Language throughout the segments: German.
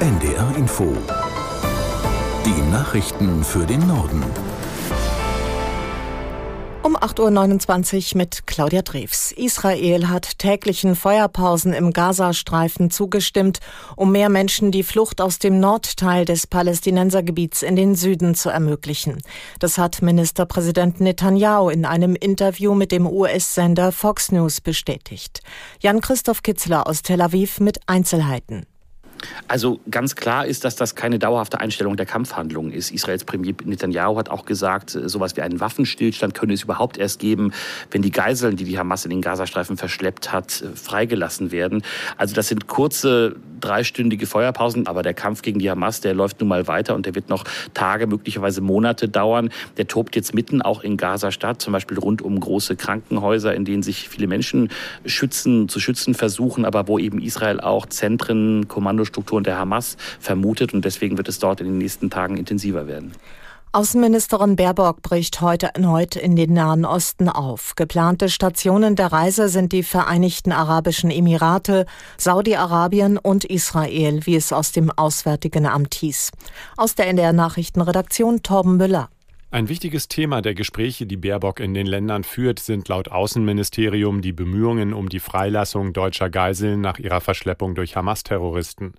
NDR Info. Die Nachrichten für den Norden. Um 8.29 Uhr mit Claudia Drews. Israel hat täglichen Feuerpausen im Gazastreifen zugestimmt, um mehr Menschen die Flucht aus dem Nordteil des Palästinensergebiets in den Süden zu ermöglichen. Das hat Ministerpräsident Netanyahu in einem Interview mit dem US-Sender Fox News bestätigt. Jan-Christoph Kitzler aus Tel Aviv mit Einzelheiten. Also ganz klar ist, dass das keine dauerhafte Einstellung der Kampfhandlungen ist. Israels Premier Netanyahu hat auch gesagt, sowas wie einen Waffenstillstand könne es überhaupt erst geben, wenn die Geiseln, die die Hamas in den Gazastreifen verschleppt hat, freigelassen werden. Also das sind kurze dreistündige Feuerpausen, aber der Kampf gegen die Hamas, der läuft nun mal weiter und der wird noch Tage, möglicherweise Monate dauern. Der tobt jetzt mitten auch in Gaza-Stadt, zum Beispiel rund um große Krankenhäuser, in denen sich viele Menschen schützen, zu schützen versuchen, aber wo eben Israel auch Zentren, Kommandostrukturen der Hamas vermutet und deswegen wird es dort in den nächsten Tagen intensiver werden. Außenministerin Baerbock bricht heute erneut in den Nahen Osten auf. Geplante Stationen der Reise sind die Vereinigten Arabischen Emirate, Saudi-Arabien und Israel, wie es aus dem Auswärtigen Amt hieß. Aus der NDR Nachrichtenredaktion Torben Müller. Ein wichtiges Thema der Gespräche, die Baerbock in den Ländern führt, sind laut Außenministerium die Bemühungen um die Freilassung deutscher Geiseln nach ihrer Verschleppung durch Hamas-Terroristen.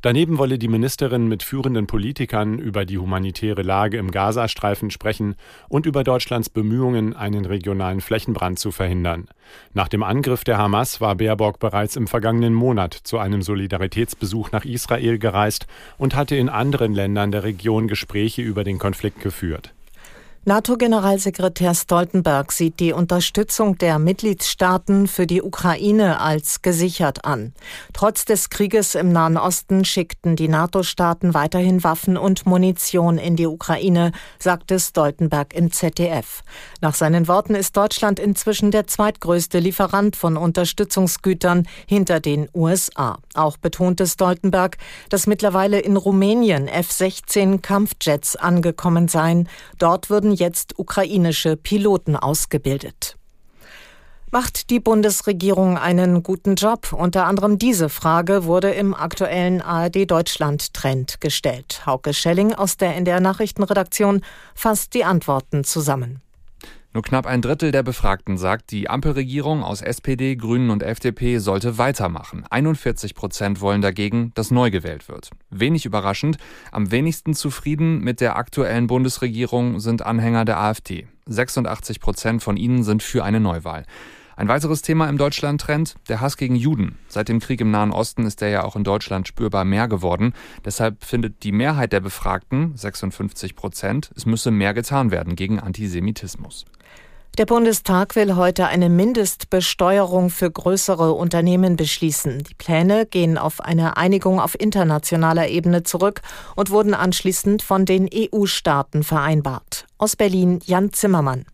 Daneben wolle die Ministerin mit führenden Politikern über die humanitäre Lage im Gazastreifen sprechen und über Deutschlands Bemühungen, einen regionalen Flächenbrand zu verhindern. Nach dem Angriff der Hamas war Baerbock bereits im vergangenen Monat zu einem Solidaritätsbesuch nach Israel gereist und hatte in anderen Ländern der Region Gespräche über den Konflikt geführt. NATO-Generalsekretär Stoltenberg sieht die Unterstützung der Mitgliedstaaten für die Ukraine als gesichert an. Trotz des Krieges im Nahen Osten schickten die NATO-Staaten weiterhin Waffen und Munition in die Ukraine, sagte Stoltenberg im ZDF. Nach seinen Worten ist Deutschland inzwischen der zweitgrößte Lieferant von Unterstützungsgütern hinter den USA. Auch betonte Stoltenberg, dass mittlerweile in Rumänien F-16 Kampfjets angekommen seien. Dort würden jetzt ukrainische Piloten ausgebildet. Macht die Bundesregierung einen guten Job? Unter anderem diese Frage wurde im aktuellen ARD Deutschland Trend gestellt. Hauke Schelling aus der NDR Nachrichtenredaktion fasst die Antworten zusammen. Nur knapp ein Drittel der Befragten sagt, die Ampelregierung aus SPD, Grünen und FDP sollte weitermachen. 41 Prozent wollen dagegen, dass neu gewählt wird. Wenig überraschend, am wenigsten zufrieden mit der aktuellen Bundesregierung sind Anhänger der AfD. 86 Prozent von ihnen sind für eine Neuwahl. Ein weiteres Thema im Deutschland-Trend, der Hass gegen Juden. Seit dem Krieg im Nahen Osten ist der ja auch in Deutschland spürbar mehr geworden. Deshalb findet die Mehrheit der Befragten, 56 Prozent, es müsse mehr getan werden gegen Antisemitismus. Der Bundestag will heute eine Mindestbesteuerung für größere Unternehmen beschließen. Die Pläne gehen auf eine Einigung auf internationaler Ebene zurück und wurden anschließend von den EU-Staaten vereinbart. Aus Berlin Jan Zimmermann.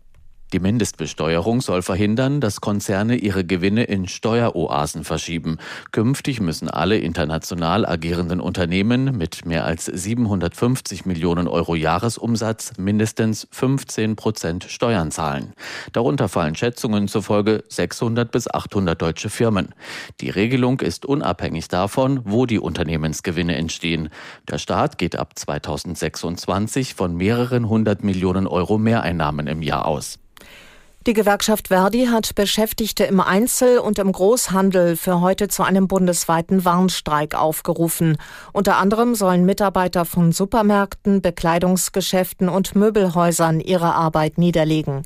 Die Mindestbesteuerung soll verhindern, dass Konzerne ihre Gewinne in Steueroasen verschieben. Künftig müssen alle international agierenden Unternehmen mit mehr als 750 Millionen Euro Jahresumsatz mindestens 15 Prozent Steuern zahlen. Darunter fallen Schätzungen zufolge 600 bis 800 deutsche Firmen. Die Regelung ist unabhängig davon, wo die Unternehmensgewinne entstehen. Der Staat geht ab 2026 von mehreren hundert Millionen Euro Mehreinnahmen im Jahr aus. Die Gewerkschaft Verdi hat Beschäftigte im Einzel- und im Großhandel für heute zu einem bundesweiten Warnstreik aufgerufen. Unter anderem sollen Mitarbeiter von Supermärkten, Bekleidungsgeschäften und Möbelhäusern ihre Arbeit niederlegen.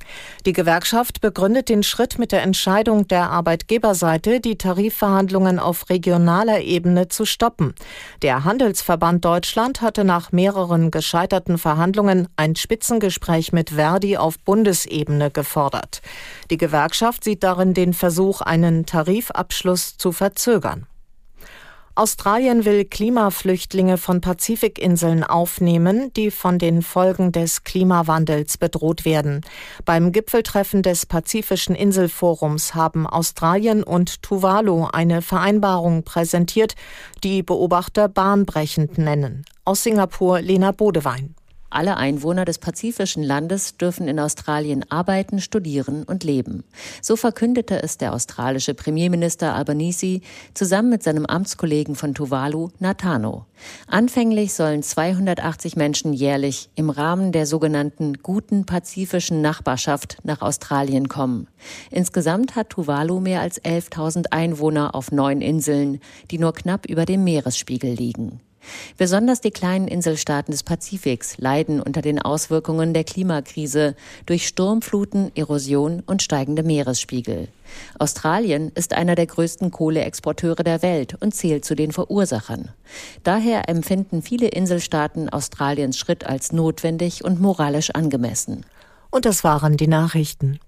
Die Gewerkschaft begründet den Schritt mit der Entscheidung der Arbeitgeberseite, die Tarifverhandlungen auf regionaler Ebene zu stoppen. Der Handelsverband Deutschland hatte nach mehreren gescheiterten Verhandlungen ein Spitzengespräch mit Verdi auf Bundesebene gefordert hat. Die Gewerkschaft sieht darin den Versuch, einen Tarifabschluss zu verzögern. Australien will Klimaflüchtlinge von Pazifikinseln aufnehmen, die von den Folgen des Klimawandels bedroht werden. Beim Gipfeltreffen des Pazifischen Inselforums haben Australien und Tuvalu eine Vereinbarung präsentiert, die Beobachter bahnbrechend nennen. Aus Singapur Lena Bodewein. Alle Einwohner des pazifischen Landes dürfen in Australien arbeiten, studieren und leben. So verkündete es der australische Premierminister Albanese zusammen mit seinem Amtskollegen von Tuvalu, Natano. Anfänglich sollen 280 Menschen jährlich im Rahmen der sogenannten guten pazifischen Nachbarschaft nach Australien kommen. Insgesamt hat Tuvalu mehr als 11.000 Einwohner auf neun Inseln, die nur knapp über dem Meeresspiegel liegen. Besonders die kleinen Inselstaaten des Pazifiks leiden unter den Auswirkungen der Klimakrise durch Sturmfluten, Erosion und steigende Meeresspiegel. Australien ist einer der größten Kohleexporteure der Welt und zählt zu den Verursachern. Daher empfinden viele Inselstaaten Australiens Schritt als notwendig und moralisch angemessen. Und das waren die Nachrichten.